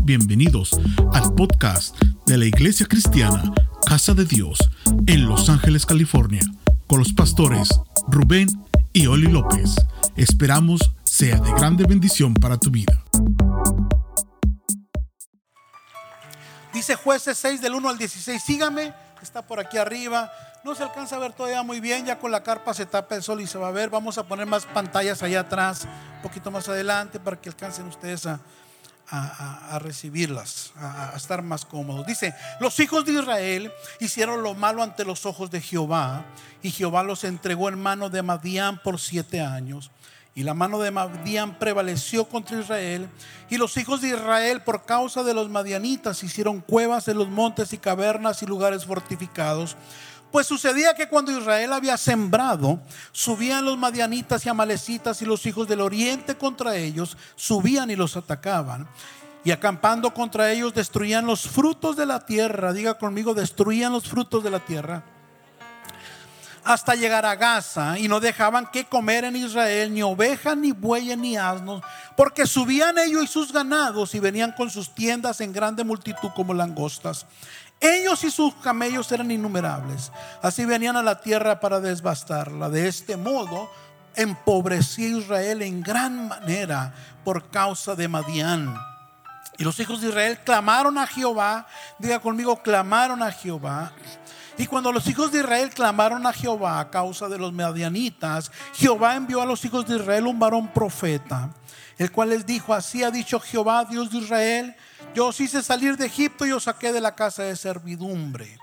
Bienvenidos al podcast de la Iglesia Cristiana Casa de Dios en Los Ángeles, California, con los pastores Rubén y Oli López. Esperamos sea de grande bendición para tu vida. Dice jueces 6 del 1 al 16, sígame, está por aquí arriba. No se alcanza a ver todavía muy bien, ya con la carpa se tapa el sol y se va a ver. Vamos a poner más pantallas allá atrás, un poquito más adelante, para que alcancen ustedes a, a, recibirlas, a, estar más cómodos. Dice, los hijos de Israel hicieron lo malo ante los ojos de Jehová y Jehová los entregó en mano de Madián por siete años. Y la mano de Madián prevaleció contra Israel. Y los hijos de Israel, por causa de los madianitas, hicieron cuevas en los montes y cavernas y lugares fortificados. Pues sucedía que cuando Israel había sembrado, subían los madianitas y amalecitas y los hijos del oriente contra ellos, subían y los atacaban. Y acampando contra ellos, destruían los frutos de la tierra. Diga conmigo, destruían los frutos de la tierra hasta llegar a Gaza y no dejaban que comer en Israel ni ovejas, ni bueyes, ni asnos, porque subían ellos y sus ganados y venían con sus tiendas en grande multitud como langostas. Ellos y sus camellos eran innumerables. Así venían a la tierra para desbastarla. De este modo empobrecía Israel en gran manera por causa de Madián. Y los hijos de Israel clamaron a Jehová. Diga conmigo, clamaron a Jehová. Y cuando los hijos de Israel clamaron a Jehová a causa de los medianitas, Jehová envió a los hijos de Israel un varón profeta, el cual les dijo, así ha dicho Jehová, Dios de Israel, yo os hice salir de Egipto y os saqué de la casa de servidumbre.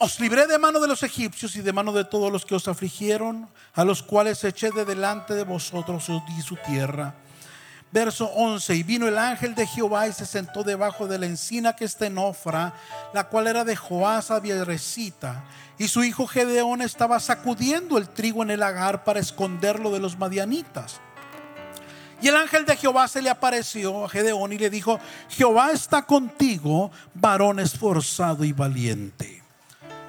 Os libré de mano de los egipcios y de mano de todos los que os afligieron, a los cuales eché de delante de vosotros y su tierra. Verso 11, y vino el ángel de Jehová y se sentó debajo de la encina que está en Ofra, la cual era de Joás Abieresita. Y su hijo Gedeón estaba sacudiendo el trigo en el lagar para esconderlo de los madianitas. Y el ángel de Jehová se le apareció a Gedeón y le dijo, Jehová está contigo, varón esforzado y valiente.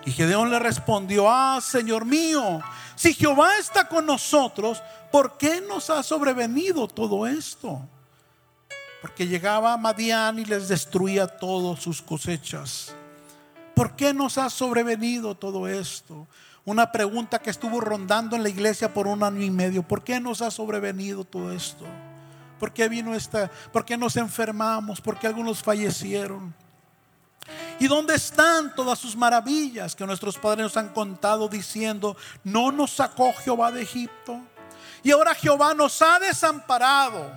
Y Gedeón le respondió, ah, Señor mío, si Jehová está con nosotros, ¿por qué nos ha sobrevenido todo esto? Porque llegaba Madián y les destruía todas sus cosechas. ¿Por qué nos ha sobrevenido todo esto? Una pregunta que estuvo rondando en la iglesia por un año y medio. ¿Por qué nos ha sobrevenido todo esto? ¿Por qué vino esta? ¿Por qué nos enfermamos? ¿Por qué algunos fallecieron? ¿Y dónde están todas sus maravillas que nuestros padres nos han contado diciendo, no nos sacó Jehová de Egipto? Y ahora Jehová nos ha desamparado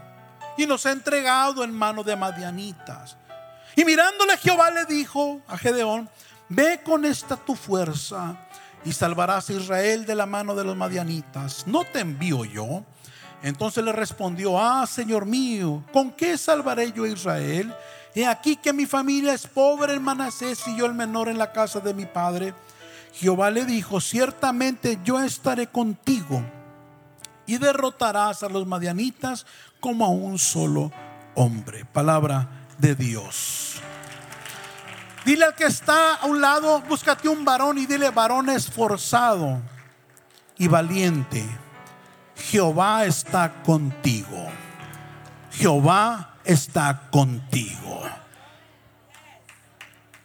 y nos ha entregado en mano de madianitas. Y mirándole Jehová le dijo a Gedeón, ve con esta tu fuerza y salvarás a Israel de la mano de los madianitas. ¿No te envío yo? Entonces le respondió, ah, Señor mío, ¿con qué salvaré yo a Israel? He aquí que mi familia es pobre en Manasés y yo el menor en la casa de mi padre. Jehová le dijo, ciertamente yo estaré contigo y derrotarás a los madianitas como a un solo hombre. Palabra de Dios. Dile al que está a un lado, búscate un varón y dile varón esforzado y valiente. Jehová está contigo. Jehová está contigo.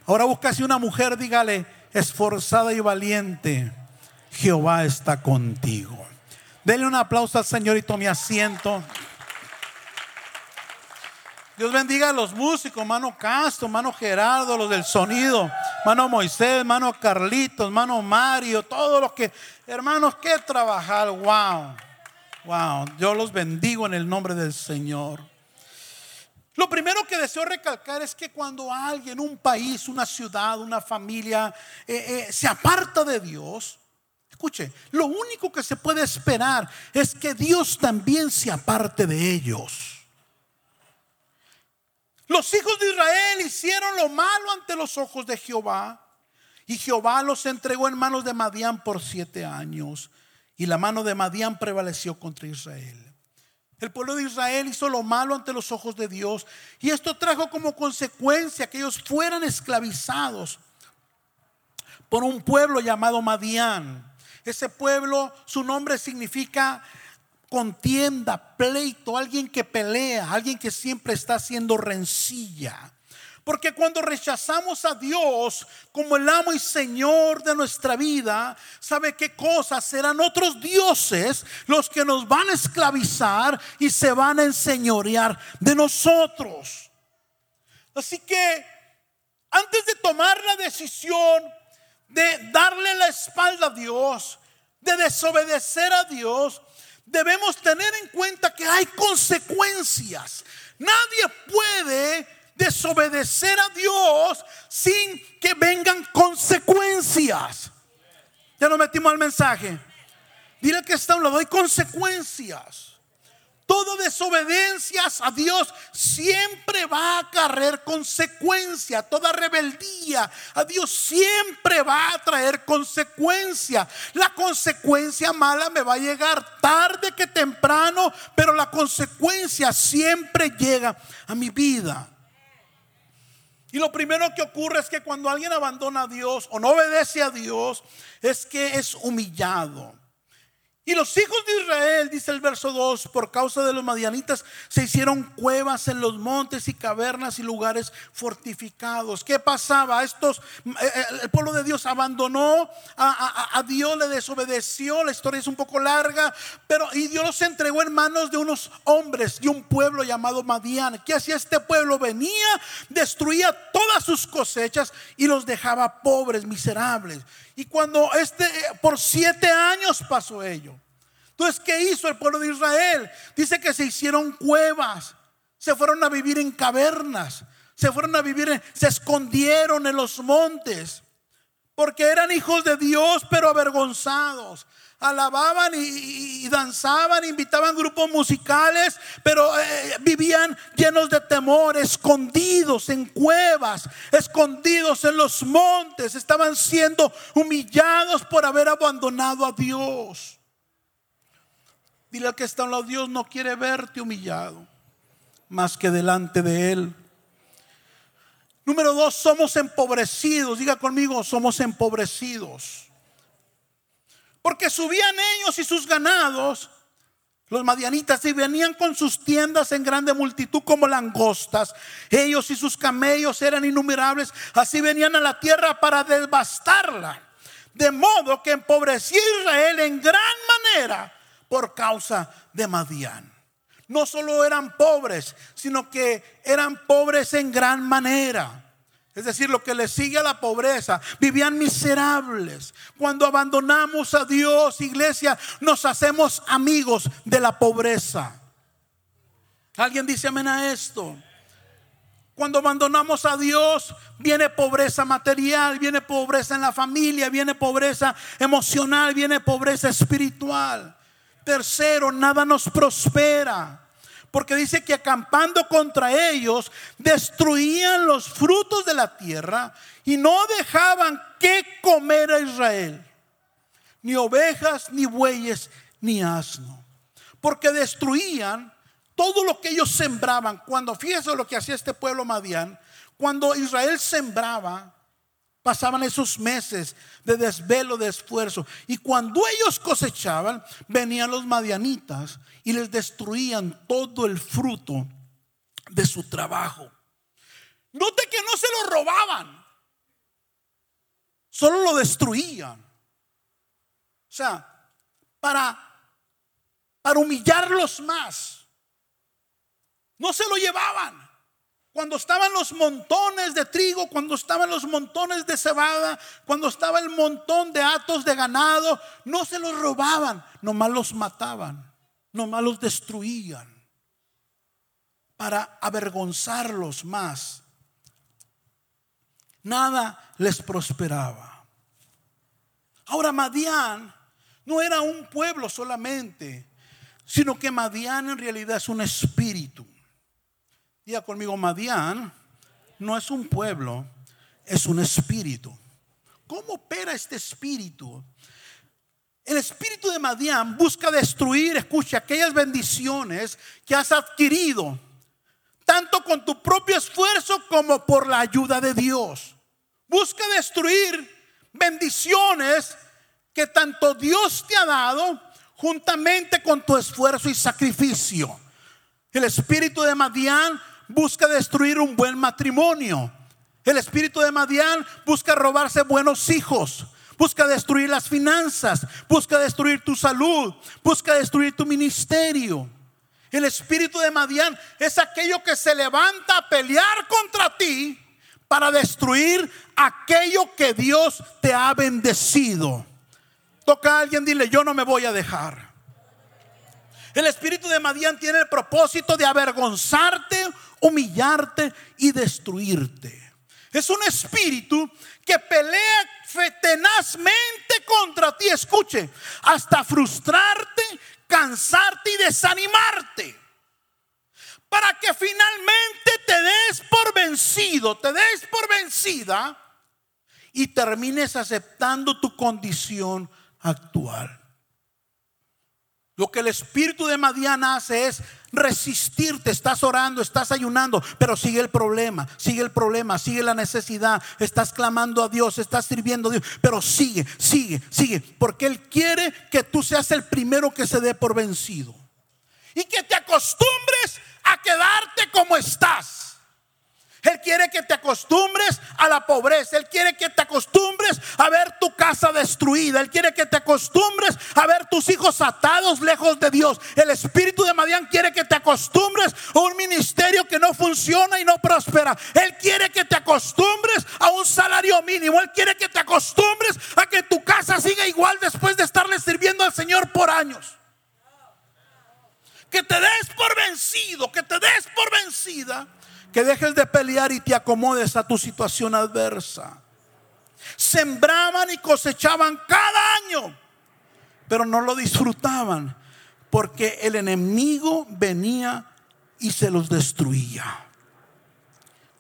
Ahora búscase una mujer, dígale, esforzada y valiente. Jehová está contigo. Denle un aplauso al Señor y tome asiento. Dios bendiga a los músicos, mano Castro, mano Gerardo, los del sonido, mano Moisés, mano Carlitos, mano Mario, todos los que, hermanos, que trabajar, wow, wow, yo los bendigo en el nombre del Señor. Lo primero que deseo recalcar es que cuando alguien, un país, una ciudad, una familia eh, eh, se aparta de Dios, Escuche, lo único que se puede esperar es que Dios también se aparte de ellos. Los hijos de Israel hicieron lo malo ante los ojos de Jehová y Jehová los entregó en manos de Madián por siete años y la mano de Madián prevaleció contra Israel. El pueblo de Israel hizo lo malo ante los ojos de Dios y esto trajo como consecuencia que ellos fueran esclavizados por un pueblo llamado Madián. Ese pueblo, su nombre significa contienda, pleito, alguien que pelea, alguien que siempre está haciendo rencilla. Porque cuando rechazamos a Dios como el amo y Señor de nuestra vida, ¿sabe qué cosas? Serán otros dioses los que nos van a esclavizar y se van a enseñorear de nosotros. Así que antes de tomar la decisión de darle la espalda a Dios, de desobedecer a Dios, debemos tener en cuenta que hay consecuencias. Nadie puede desobedecer a Dios sin que vengan consecuencias. Ya nos metimos al mensaje. Dile que está a un lado, hay consecuencias. Toda desobediencia a Dios siempre va a traer consecuencia. Toda rebeldía a Dios siempre va a traer consecuencia. La consecuencia mala me va a llegar tarde que temprano, pero la consecuencia siempre llega a mi vida. Y lo primero que ocurre es que cuando alguien abandona a Dios o no obedece a Dios, es que es humillado. Y los hijos de Israel, dice el verso 2, por causa de los madianitas, se hicieron cuevas en los montes y cavernas y lugares fortificados. ¿Qué pasaba? Estos, eh, eh, el pueblo de Dios abandonó a, Dios, le desobedeció. La historia es un poco larga, pero y Dios los entregó en manos de unos hombres y un pueblo llamado Madian. ¿Qué hacía este pueblo? Venía, destruía todas sus cosechas y los dejaba pobres, miserables. Y cuando este, eh, por siete años pasó ello. Entonces, ¿qué hizo el pueblo de Israel? Dice que se hicieron cuevas, se fueron a vivir en cavernas, se fueron a vivir, se escondieron en los montes, porque eran hijos de Dios, pero avergonzados alababan y, danzaban, invitaban grupos musicales, pero eh, vivían llenos de temor, escondidos en cuevas, escondidos en los montes, estaban siendo humillados por haber abandonado a Dios. Dile al que está a lado, Dios no quiere verte humillado, más que delante de Él. Número dos, somos empobrecidos. Diga conmigo, somos empobrecidos. Porque subían ellos y sus ganados, los madianitas, y venían con sus tiendas en grande multitud como langostas. Ellos y sus camellos eran innumerables. Así venían a la tierra para devastarla. De modo que empobrecía Israel en gran manera por causa de Madián. No solo eran pobres, sino que eran pobres en gran manera. Es decir, lo que le sigue a la pobreza. Vivían miserables. Cuando abandonamos a Dios, iglesia, nos hacemos amigos de la pobreza. ¿Alguien dice amén a esto? Cuando abandonamos a Dios, viene pobreza material, viene pobreza en la familia, viene pobreza emocional, viene pobreza espiritual. Tercero, nada nos prospera. Porque dice que acampando contra ellos, destruían los frutos de la tierra y no dejaban que comer a Israel. Ni ovejas, ni bueyes, ni asno. Porque destruían todo lo que ellos sembraban. Cuando fíjense lo que hacía este pueblo Madián, cuando Israel sembraba, pasaban esos meses de desvelo, de esfuerzo. Y cuando ellos cosechaban, venían los madianitas y les destruían todo el fruto de su trabajo. Note que no se lo robaban, solo lo destruían. O sea, para, para humillarlos más. No se lo llevaban. Cuando estaban los montones de trigo, cuando estaban los montones de cebada, cuando estaba el montón de atos de ganado, no se los robaban, nomás los mataban, nomás los destruían para avergonzarlos más. Nada les prosperaba. Ahora Madián no era un pueblo solamente, sino que Madián en realidad es un espíritu. Diga conmigo, Madián no es un pueblo, es un espíritu. ¿Cómo opera este espíritu? El espíritu de Madián busca destruir, escucha, aquellas bendiciones que has adquirido, tanto con tu propio esfuerzo como por la ayuda de Dios. Busca destruir bendiciones que tanto Dios te ha dado juntamente con tu esfuerzo y sacrificio. El espíritu de Madián busca destruir un buen matrimonio. El espíritu de Madián busca robarse buenos hijos. Busca destruir las finanzas, busca destruir tu salud, busca destruir tu ministerio. El espíritu de Madián es aquello que se levanta a pelear contra ti para destruir aquello que Dios te ha bendecido. Toca a alguien, dile, yo no me voy a dejar. El espíritu de Madián tiene el propósito de avergonzarte, humillarte y destruirte. Es un espíritu que pelea tenazmente contra ti, escuche, hasta frustrarte, cansarte y desanimarte. Para que finalmente te des por vencido, te des por vencida y termines aceptando tu condición actual. Lo que el espíritu de Madiana hace es resistirte. Estás orando, estás ayunando, pero sigue el problema, sigue el problema, sigue la necesidad. Estás clamando a Dios, estás sirviendo a Dios, pero sigue, sigue, sigue. Porque Él quiere que tú seas el primero que se dé por vencido. Y que te acostumbres a quedarte como estás. Él quiere que te acostumbres a la pobreza. Él quiere que te acostumbres a ver tu casa destruida. Él quiere que te acostumbres a ver tus hijos atados lejos de Dios. El espíritu de Madián quiere que te acostumbres a un ministerio que no funciona y no prospera. Él quiere que te acostumbres a un salario mínimo. Él quiere que te acostumbres a que tu casa siga igual después de estarle sirviendo al Señor por años. Que te des por vencido, que te des por vencida que dejes de pelear y te acomodes a tu situación adversa. Sembraban y cosechaban cada año, pero no lo disfrutaban porque el enemigo venía y se los destruía.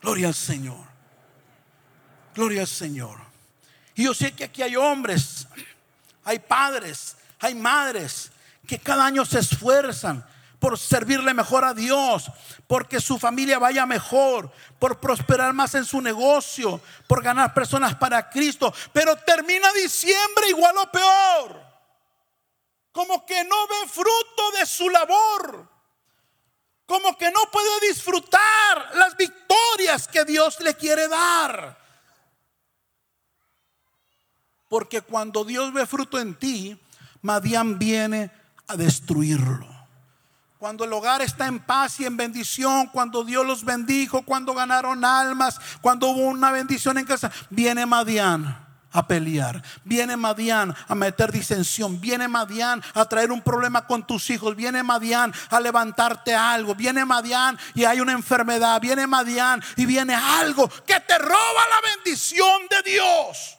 Gloria al Señor. Gloria al Señor. Y yo sé que aquí hay hombres, hay padres, hay madres que cada año se esfuerzan por servirle mejor a Dios, porque su familia vaya mejor, por prosperar más en su negocio, por ganar personas para Cristo. Pero termina diciembre igual o peor, como que no ve fruto de su labor, como que no puede disfrutar las victorias que Dios le quiere dar. Porque cuando Dios ve fruto en ti, Madián viene a destruirlo. Cuando el hogar está en paz y en bendición, cuando Dios los bendijo, cuando ganaron almas, cuando hubo una bendición en casa, viene Madián a pelear. Viene Madián a meter disensión. Viene Madián a traer un problema con tus hijos. Viene Madián a levantarte algo. Viene Madián y hay una enfermedad. Viene Madián y viene algo que te roba la bendición de Dios.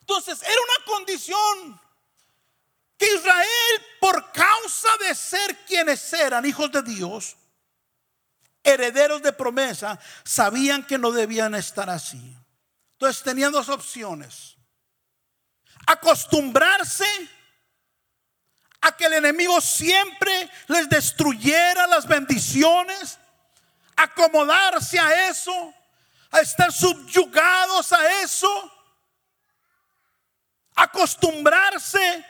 Entonces era una condición Israel, por causa de ser quienes eran hijos de Dios, herederos de promesa, sabían que no debían estar así. Entonces tenían dos opciones. Acostumbrarse a que el enemigo siempre les destruyera las bendiciones, acomodarse a eso, a estar subyugados a eso, acostumbrarse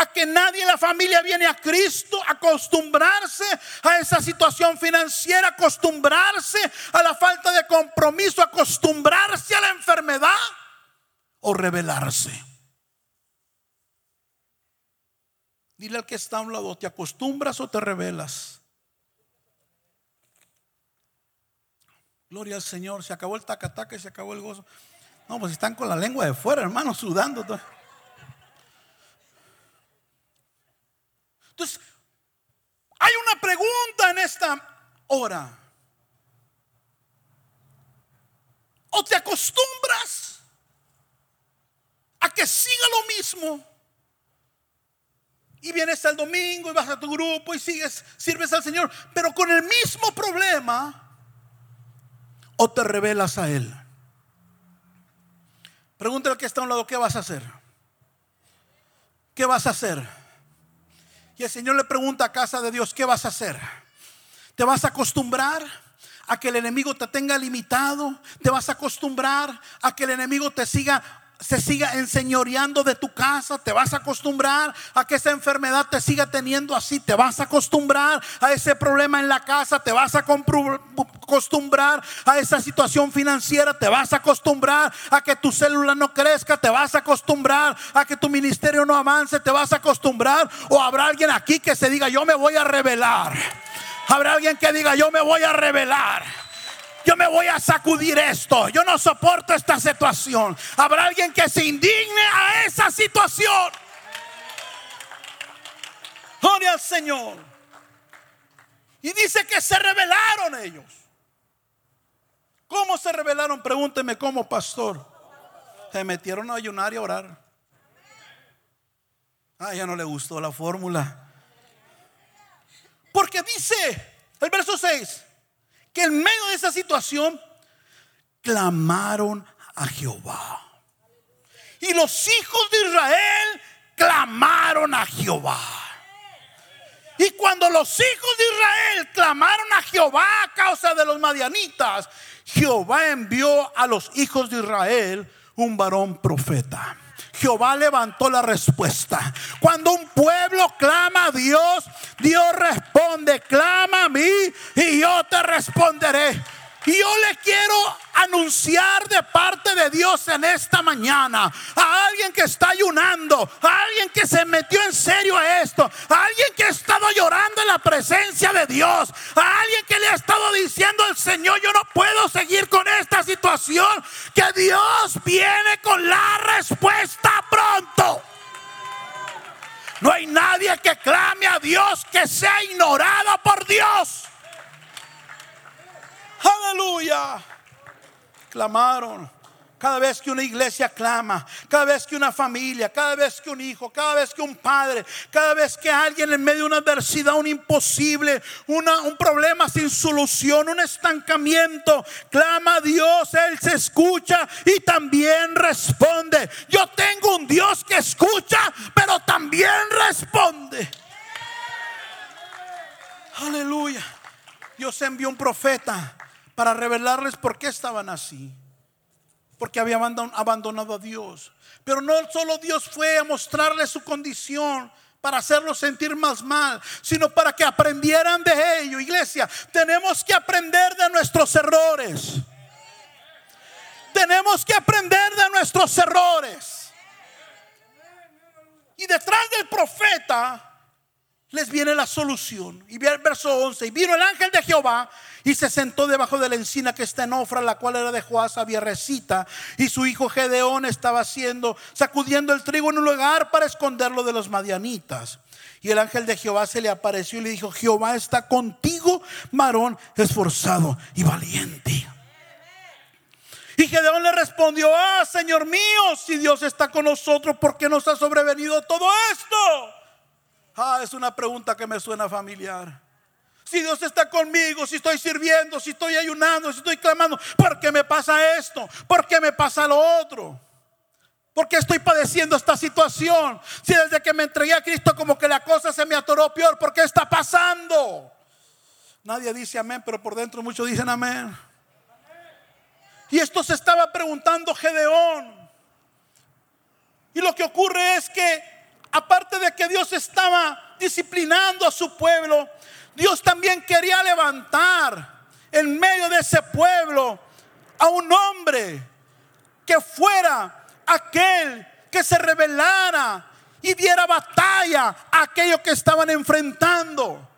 a que nadie en la familia viene a Cristo, acostumbrarse a esa situación financiera, acostumbrarse a la falta de compromiso, acostumbrarse a la enfermedad o rebelarse. Dile al que está a un lado, ¿te acostumbras o te rebelas? Gloria al Señor, se acabó el tacataca y se acabó el gozo. No, pues están con la lengua de fuera, hermano, sudando. Entonces, hay una pregunta en O te acostumbras a que siga lo mismo. Y vienes al domingo y vas a tu grupo y sigues, sirves al Señor, pero con el mismo problema. O te revelas a Él. Pregúntale al que está a un lado, ¿qué vas a hacer? ¿Qué vas a hacer? Y el Señor le pregunta a casa de Dios, ¿qué vas a hacer? ¿Te vas a acostumbrar a que el enemigo te tenga limitado? ¿Te vas a acostumbrar a que el enemigo te siga se siga enseñoreando de tu casa, te vas a acostumbrar a que esa enfermedad te siga teniendo así, te vas a acostumbrar a ese problema en la casa, te vas a acostumbrar a esa situación financiera, te vas a acostumbrar a que tu célula no crezca, te vas a acostumbrar a que tu ministerio no avance, te vas a acostumbrar o habrá alguien aquí que se diga, yo me voy a revelar. Habrá alguien que diga, yo me voy a revelar. Yo me voy a sacudir esto. Yo no soporto esta situación. Habrá alguien que se indigne a esa situación. Gloria al Señor. Y dice que se rebelaron ellos. ¿Cómo se rebelaron? Pregúnteme cómo, pastor. Se metieron a ayunar y a orar. Ah, ya no le gustó la fórmula. Porque dice el verso 6 que en medio de esa situación clamaron a Jehová. Y los hijos de Israel clamaron a Jehová. Y cuando los hijos de Israel clamaron a Jehová a causa de los madianitas, Jehová envió a los hijos de Israel un varón profeta. Jehová levantó la respuesta. Cuando un pueblo clama a Dios, Dios responde, clama a mí y yo te responderé. Yo le quiero anunciar de parte de Dios en esta mañana a alguien que está ayunando, a alguien que se metió en serio a esto, a alguien que ha estado llorando en la presencia de Dios, a alguien que le ha estado diciendo al Señor, yo no puedo seguir con esta situación, que Dios viene con la respuesta pronto. No hay nadie que clame a Dios que sea ignorado por Dios. Aleluya. Clamaron. Cada vez que una iglesia clama, cada vez que una familia, cada vez que un hijo, cada vez que un padre, cada vez que alguien en medio de una adversidad, un imposible, un problema sin solución, un estancamiento, clama a Dios, Él se escucha y también responde. Yo tengo un Dios que escucha, pero también responde. Aleluya. Dios envió un profeta para revelarles por qué estaban así. Porque habían abandonado a Dios. Pero no solo Dios fue a mostrarles su condición para hacerlos sentir más mal, sino para que aprendieran de ello. Iglesia, tenemos que aprender de nuestros errores. Tenemos que aprender de nuestros errores. Y detrás del profeta les viene la solución. Y el verso 11. Y vino el ángel de Jehová y se sentó debajo de la encina que está en Ofra, la cual era de Joás Vierrecita. Y su hijo Gedeón estaba haciendo, sacudiendo el trigo en un lugar para esconderlo de los madianitas. Y el ángel de Jehová se le apareció y le dijo: Jehová está contigo, varón esforzado y valiente. Y Gedeón le respondió: Ah, Señor mío, si Dios está con nosotros, ¿por qué nos ha sobrevenido todo esto? Ah, es una pregunta que me suena familiar. Si Dios está conmigo, si estoy sirviendo, si estoy ayunando, si estoy clamando, ¿por qué me pasa esto? ¿Por qué me pasa lo otro? ¿Por qué estoy padeciendo esta situación? Si desde que me entregué a Cristo como que la cosa se me atoró peor, ¿por qué está pasando? Nadie dice amén, pero por dentro muchos dicen amén. Y esto se estaba preguntando Gedeón. Y lo que ocurre es que aparte de que Dios estaba disciplinando a su pueblo, Dios también quería levantar en medio de ese pueblo a un hombre que fuera aquel que se rebelara y diera batalla a aquellos que estaban enfrentando.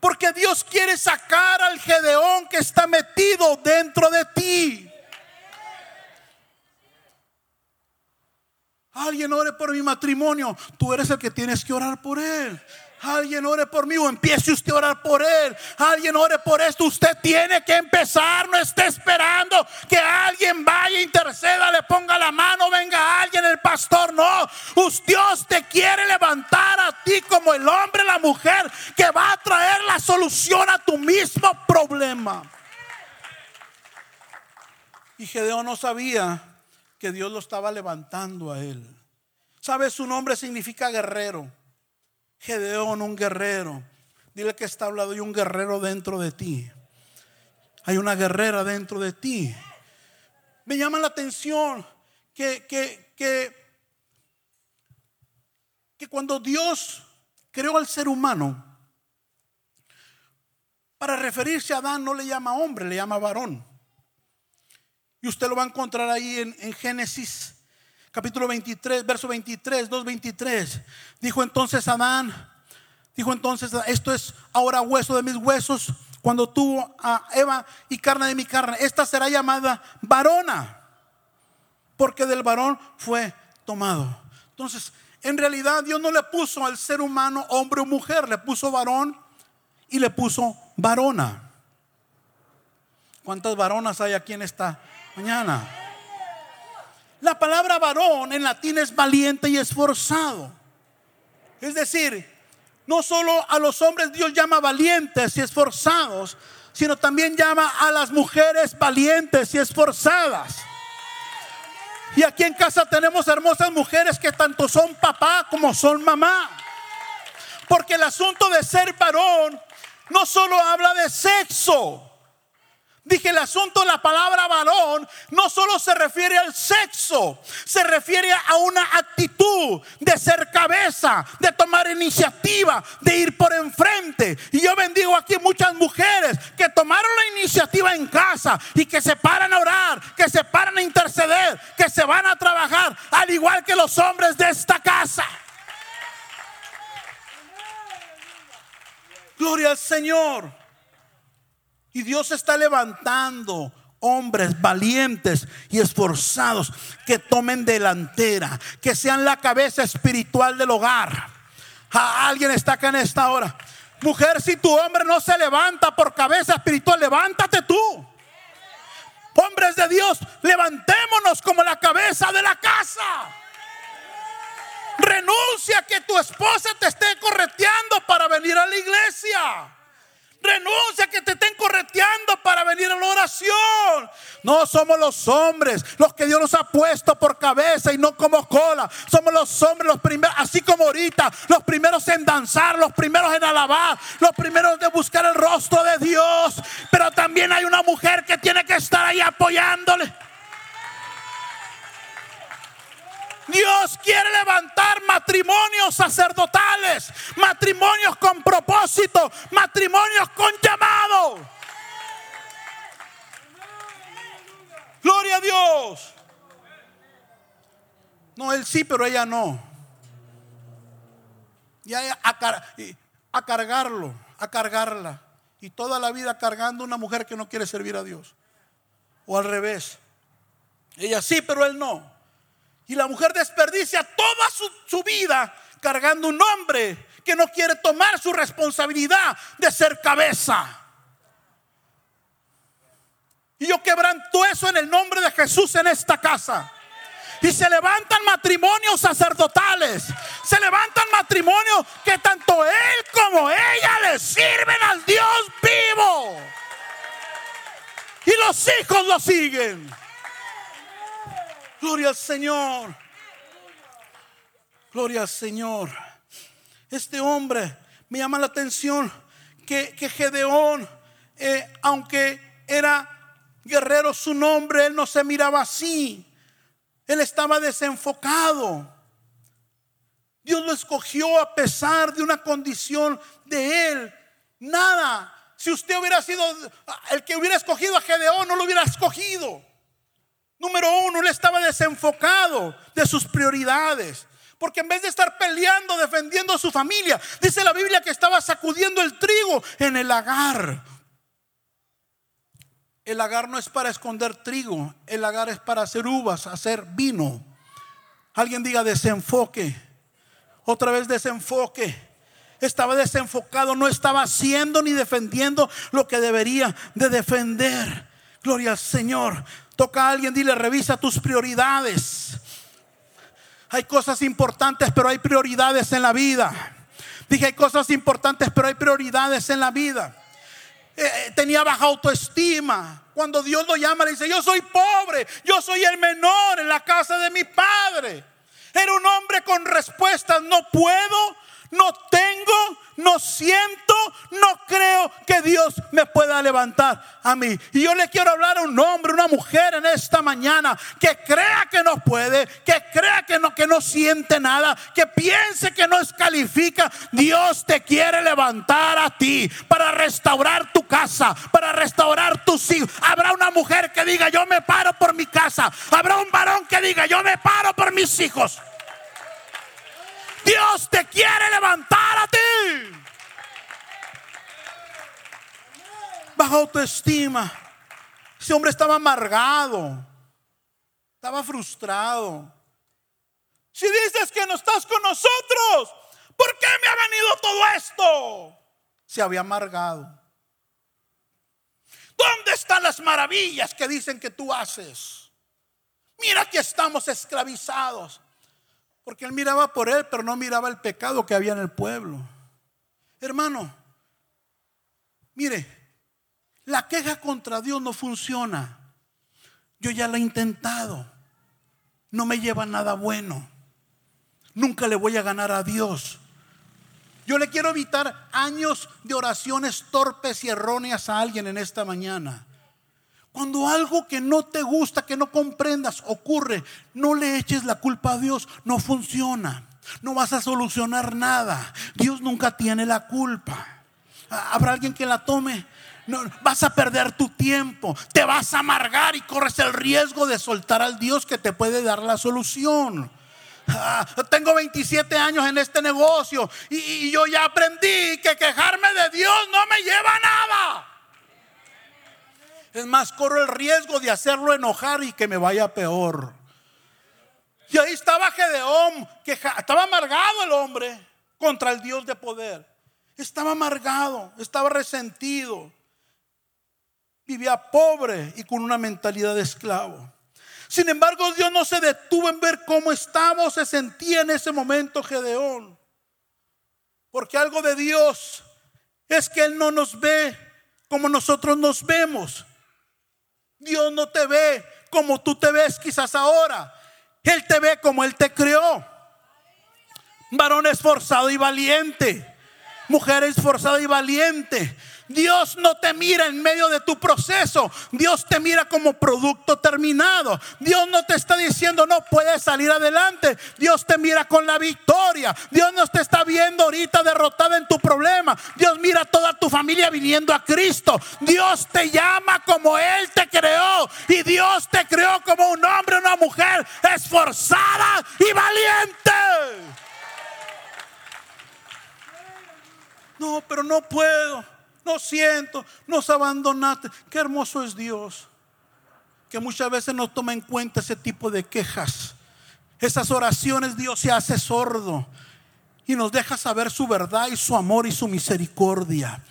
Porque Dios quiere sacar al Gedeón que está metido dentro de ti. Alguien ore por mi matrimonio. Tú eres el que tienes que orar por él. Alguien ore por mí o empiece usted a orar por él. Alguien ore por esto. Usted tiene que empezar. No esté esperando que alguien vaya, interceda, le ponga la mano, venga alguien, el pastor. No. Dios te quiere levantar a ti como el hombre, la mujer, que va a traer la solución a tu mismo problema. Y Gedeón no sabía que Dios lo estaba levantando a él. ¿Sabes? Su nombre significa guerrero. Gedeón, un guerrero. Dile que está hablando hay un guerrero dentro de ti. Hay una guerrera dentro de ti. Me llama la atención que, que, que, que cuando Dios creó al ser humano, para referirse a Adán no le llama hombre, le llama varón. Y usted lo va a encontrar ahí en, en Génesis capítulo 23, verso 23, 2, 23. Dijo entonces Adán, dijo entonces, esto es ahora hueso de mis huesos, cuando tuvo a Eva y carne de mi carne. Esta será llamada varona, porque del varón fue tomado. Entonces, en realidad Dios no le puso al ser humano hombre o mujer, le puso varón y le puso varona. ¿Cuántas varonas hay aquí en esta mañana? La palabra varón en latín es valiente y esforzado. Es decir, no solo a los hombres Dios llama valientes y esforzados, sino también llama a las mujeres valientes y esforzadas. Y aquí en casa tenemos hermosas mujeres que tanto son papá como son mamá. Porque el asunto de ser varón no solo habla de sexo. Dije, el asunto la palabra varón no solo se refiere al sexo, se refiere a una actitud de ser cabeza, de tomar iniciativa, de ir por enfrente. Y yo bendigo aquí muchas mujeres que tomaron la iniciativa en casa y que se paran a orar, que se paran a interceder, que se van a trabajar, al igual que los hombres de esta casa. Gloria al Señor. Y Dios está levantando hombres valientes y esforzados que tomen delantera, que sean la cabeza espiritual del hogar. alguien está acá en esta hora. Mujer, si tu hombre no se levanta por cabeza espiritual, levántate tú. Hombres de Dios, levantémonos como la cabeza de la casa. Renuncia que tu esposa te esté correteando para venir a la iglesia. Renuncia que te estén correteando para venir a la oración. No somos los hombres los que Dios nos ha puesto por cabeza y no como cola. Somos los hombres los primeros, así como ahorita, los primeros en danzar, los primeros en alabar, los primeros de buscar el rostro de Dios. Pero también hay una mujer que tiene que estar ahí apoyándole. Dios quiere levantar matrimonios sacerdotales, matrimonios con propósito, matrimonios con llamado. Gloria a Dios. No, él sí, pero ella no. Y a, a, cargarlo, a cargarla. Y toda la vida cargando una mujer que no quiere servir a Dios. O al revés. Ella sí, pero él no. Y la mujer desperdicia toda su, vida cargando un hombre que no quiere tomar su responsabilidad de ser cabeza. Y yo quebranto eso en el nombre de Jesús en esta casa. Y se levantan matrimonios sacerdotales. Se levantan matrimonios que tanto él como ella le sirven al Dios vivo. Y los hijos lo siguen. Gloria al Señor. Gloria al Señor. Este hombre me llama la atención que, Gedeón, eh, aunque era guerrero su nombre, él no se miraba así. Él estaba desenfocado. Dios lo escogió a pesar de una condición de él. Nada. Si usted hubiera sido el que hubiera escogido a Gedeón, no lo hubiera escogido. Número uno, él estaba desenfocado de sus prioridades. Porque en vez de estar peleando, defendiendo a su familia, dice la Biblia que estaba sacudiendo el trigo en el lagar. El lagar no es para esconder trigo, el lagar es para hacer uvas, hacer vino. Alguien diga desenfoque. Otra vez desenfoque. Estaba desenfocado, no estaba haciendo ni defendiendo lo que debería de defender. Gloria al Señor. Toca a alguien, dile, revisa tus prioridades. Hay cosas importantes, pero hay prioridades en la vida. Dije, hay cosas importantes, pero hay prioridades en la vida. Eh, eh, tenía baja autoestima. Cuando Dios lo llama, le dice, yo soy pobre, yo soy el menor en la casa de mi padre. Era un hombre con respuestas, no puedo, no tengo, no siento, no creo que Dios me pueda levantar a mí. Y yo le quiero hablar a un hombre, una mujer en esta mañana que crea que no puede, que crea que no, que no siente nada, que piense que no califica. Dios te quiere levantar a ti para restaurar tu casa, para restaurar tus hijos. Habrá una mujer que diga, yo me paro por mi casa. Habrá un varón que diga, yo me paro por mis hijos. Dios te quiere levantar a ti. Baja autoestima. Ese hombre estaba amargado. Estaba frustrado. Si dices que no estás con nosotros, ¿por qué me ha venido todo esto? Se había amargado. ¿Dónde están las maravillas que dicen que tú haces? Mira que estamos esclavizados. Porque él miraba por él, pero no miraba el pecado que había en el pueblo. Hermano, mire, la queja contra Dios no funciona. Yo ya la he intentado. No me lleva nada bueno. Nunca le voy a ganar a Dios. Yo le quiero evitar años de oraciones torpes y erróneas a alguien en esta mañana. Cuando algo que no te gusta, que no comprendas, ocurre, no le eches la culpa a Dios, no funciona. No vas a solucionar nada. Dios nunca tiene la culpa. ¿Habrá alguien que la tome? No, vas a perder tu tiempo, te vas a amargar y corres el riesgo de soltar al Dios que te puede dar la solución. Ah, tengo 27 años en este negocio y, y yo ya aprendí que quejarme de Dios no me lleva a nada. Es más, corro el riesgo de hacerlo enojar y que me vaya peor. Y ahí estaba Gedeón, que estaba amargado el hombre contra el Dios de poder. Estaba amargado, estaba resentido. Vivía pobre y con una mentalidad de esclavo. Sin embargo, Dios no se detuvo en ver cómo estaba se sentía en ese momento Gedeón. Porque algo de Dios es que Él no nos ve como nosotros nos vemos. Dios no te ve como tú te ves quizás ahora. Él te ve como Él te creó. Varón esforzado y valiente. Mujer esforzada y valiente. Dios no te mira en medio de tu proceso. Dios te mira como producto terminado. Dios no te está diciendo no puedes salir adelante. Dios te mira con la victoria. Dios no te está viendo ahorita derrotada en tu problema. Dios mira a toda tu familia viniendo a Cristo. Dios te llama como Él te creó. Y Dios te creó como un hombre, una mujer esforzada y valiente. No, pero no puedo no siento, nos abandonaste. Qué hermoso es Dios. Que muchas veces no toma en cuenta ese tipo de quejas. Esas oraciones Dios se hace sordo y nos deja saber su verdad y su amor y su misericordia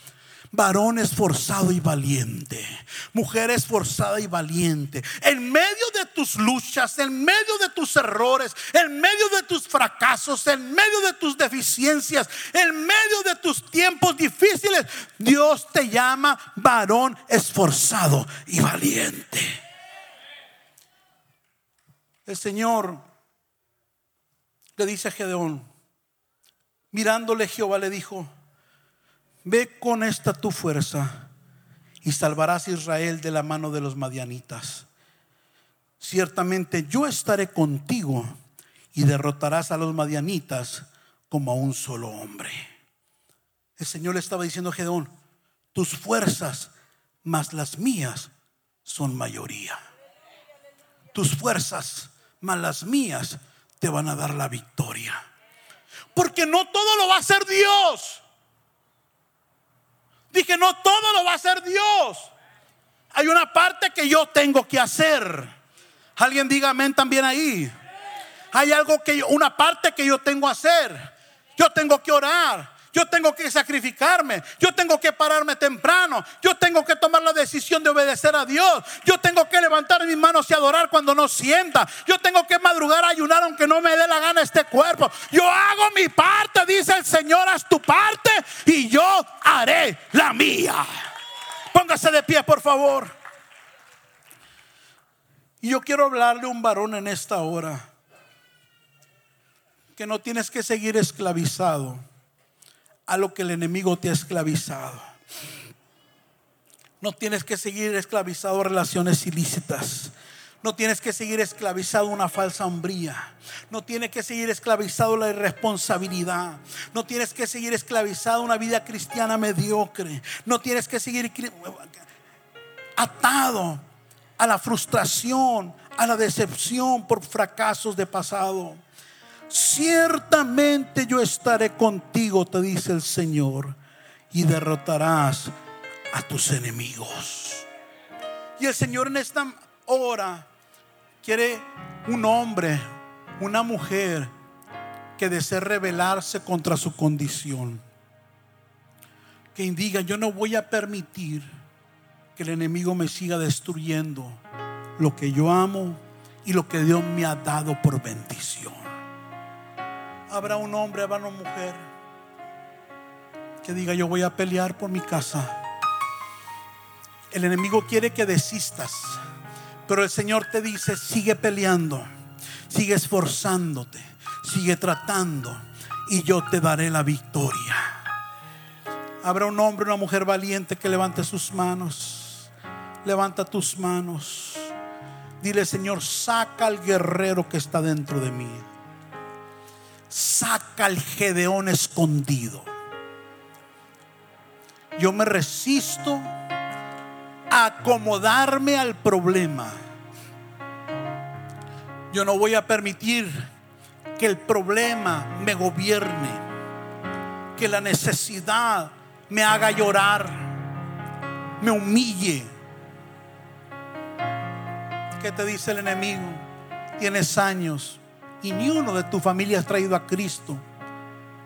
varón esforzado y valiente, mujer esforzada y valiente, en medio tus luchas, en medio de tus errores, en medio de tus fracasos, en medio de tus deficiencias, en medio de tus tiempos difíciles, Dios te llama varón esforzado y valiente. El Señor le dice a Gedeón, mirándole Jehová le dijo, Ve con esta tu fuerza y salvarás a Israel de la mano de los madianitas. Ciertamente yo estaré contigo y derrotarás a los madianitas como a un solo hombre. El Señor le estaba diciendo a Gedeón, tus fuerzas más las mías son mayoría. Tus fuerzas más las mías te van a dar la victoria. Porque no todo lo va a hacer Dios. Dije, no todo lo va a hacer Dios. Hay una parte que yo tengo que hacer. Alguien diga amén también ahí. Hay algo que yo, una parte que yo tengo que hacer. Yo tengo que orar. Yo tengo que sacrificarme. Yo tengo que pararme temprano. Yo tengo que tomar la decisión de obedecer a Dios. Yo tengo que levantar mis manos y adorar cuando no sienta. Yo tengo que madrugar ayunar aunque no me dé la gana este cuerpo. Yo hago mi parte, dice el Señor, haz tu parte y yo haré la mía. Póngase de pie, por favor. Y yo quiero hablarle a un varón en esta hora que no tienes que seguir esclavizado a lo que el enemigo te ha esclavizado. No tienes que seguir esclavizado a relaciones ilícitas. No tienes que seguir esclavizado a una falsa hombría. No tienes que seguir esclavizado a la irresponsabilidad. No tienes que seguir esclavizado a una vida cristiana mediocre. No tienes que seguir atado a la frustración, a la decepción por fracasos de pasado. Ciertamente yo estaré contigo, te dice el Señor, y derrotarás a tus enemigos. Y el Señor en esta hora quiere un hombre, una mujer que desee rebelarse contra su condición. Que diga, yo no voy a permitir que el enemigo me siga destruyendo lo que yo amo y lo que Dios me ha dado por bendición. Habrá un hombre, habrá una mujer que diga, yo voy a pelear por mi casa. El enemigo quiere que desistas, pero el Señor te dice, sigue peleando, sigue esforzándote, sigue tratando y yo te daré la victoria. Habrá un hombre, una mujer valiente que levante sus manos. Levanta tus manos. Dile, Señor, saca al guerrero que está dentro de mí. Saca al Gedeón escondido. Yo me resisto a acomodarme al problema. Yo no voy a permitir que el problema me gobierne, que la necesidad me haga llorar, me humille ¿Qué te dice el enemigo? Tienes años y ni uno de tu familia has traído a Cristo.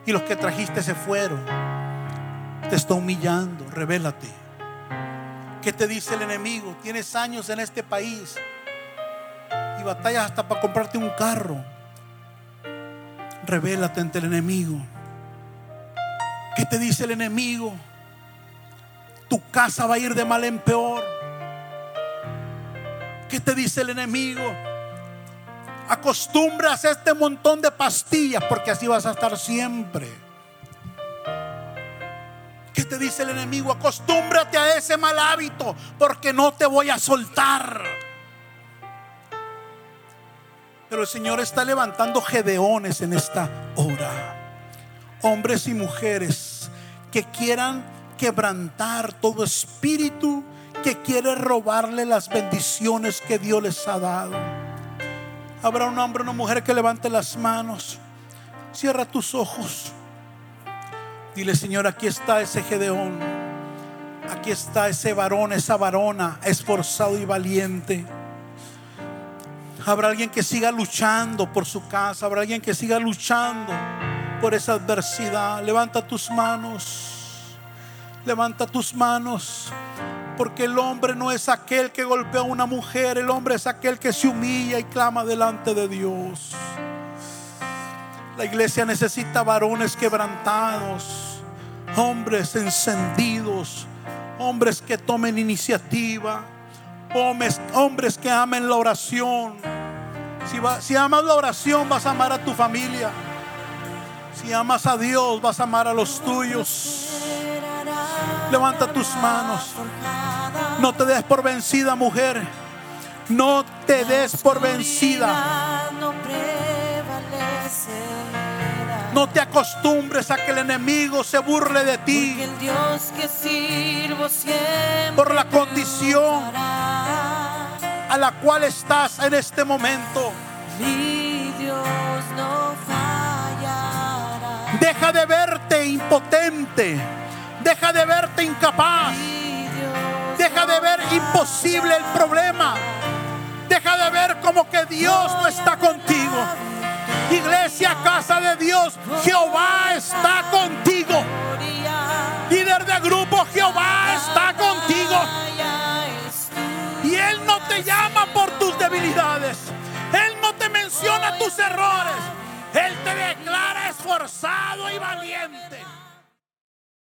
Y los que trajiste se fueron. Te está humillando. Revélate. ¿Qué te dice el enemigo? Tienes años en este país y batallas hasta para comprarte un carro. Revélate ante el enemigo. ¿Qué te dice el enemigo? Tu casa va a ir de mal en peor. ¿Qué te dice el enemigo? Acostumbras a este montón de pastillas porque así vas a estar siempre. ¿Qué te dice el enemigo? Acostúmbrate a ese mal hábito porque no te voy a soltar. Pero el Señor está levantando gedeones en esta hora. Hombres y mujeres que quieran quebrantar todo espíritu que quiere robarle las bendiciones que Dios les ha dado. Habrá un hombre una mujer que levante las manos. Cierra tus ojos. Dile, Señor, aquí está ese Gedeón. Aquí está ese varón, esa varona, esforzado y valiente. Habrá alguien que siga luchando por su casa. Habrá alguien que siga luchando por esa adversidad. Levanta tus manos. Levanta tus manos. Porque el hombre no es aquel que golpea a una mujer, el hombre es aquel que se humilla y clama delante de Dios. La iglesia necesita varones quebrantados, hombres encendidos, hombres que tomen iniciativa, hombres, hombres que amen la oración. Si, si amas la oración vas a amar a tu familia. Si amas a Dios vas a amar a los tuyos. Levanta tus manos. No te des por vencida, mujer. No te des por vencida. No te acostumbres a que el enemigo se burle de ti. Por la condición a la cual estás en este momento. Deja de verte impotente. Deja de verte incapaz. Deja de ver imposible el problema. Deja de ver como que Dios no está contigo. Iglesia, casa de Dios, Jehová está contigo. Líder de grupo, Jehová está contigo. Y Él no te llama por tus debilidades. Él no te menciona tus errores. Él te declara esforzado y valiente.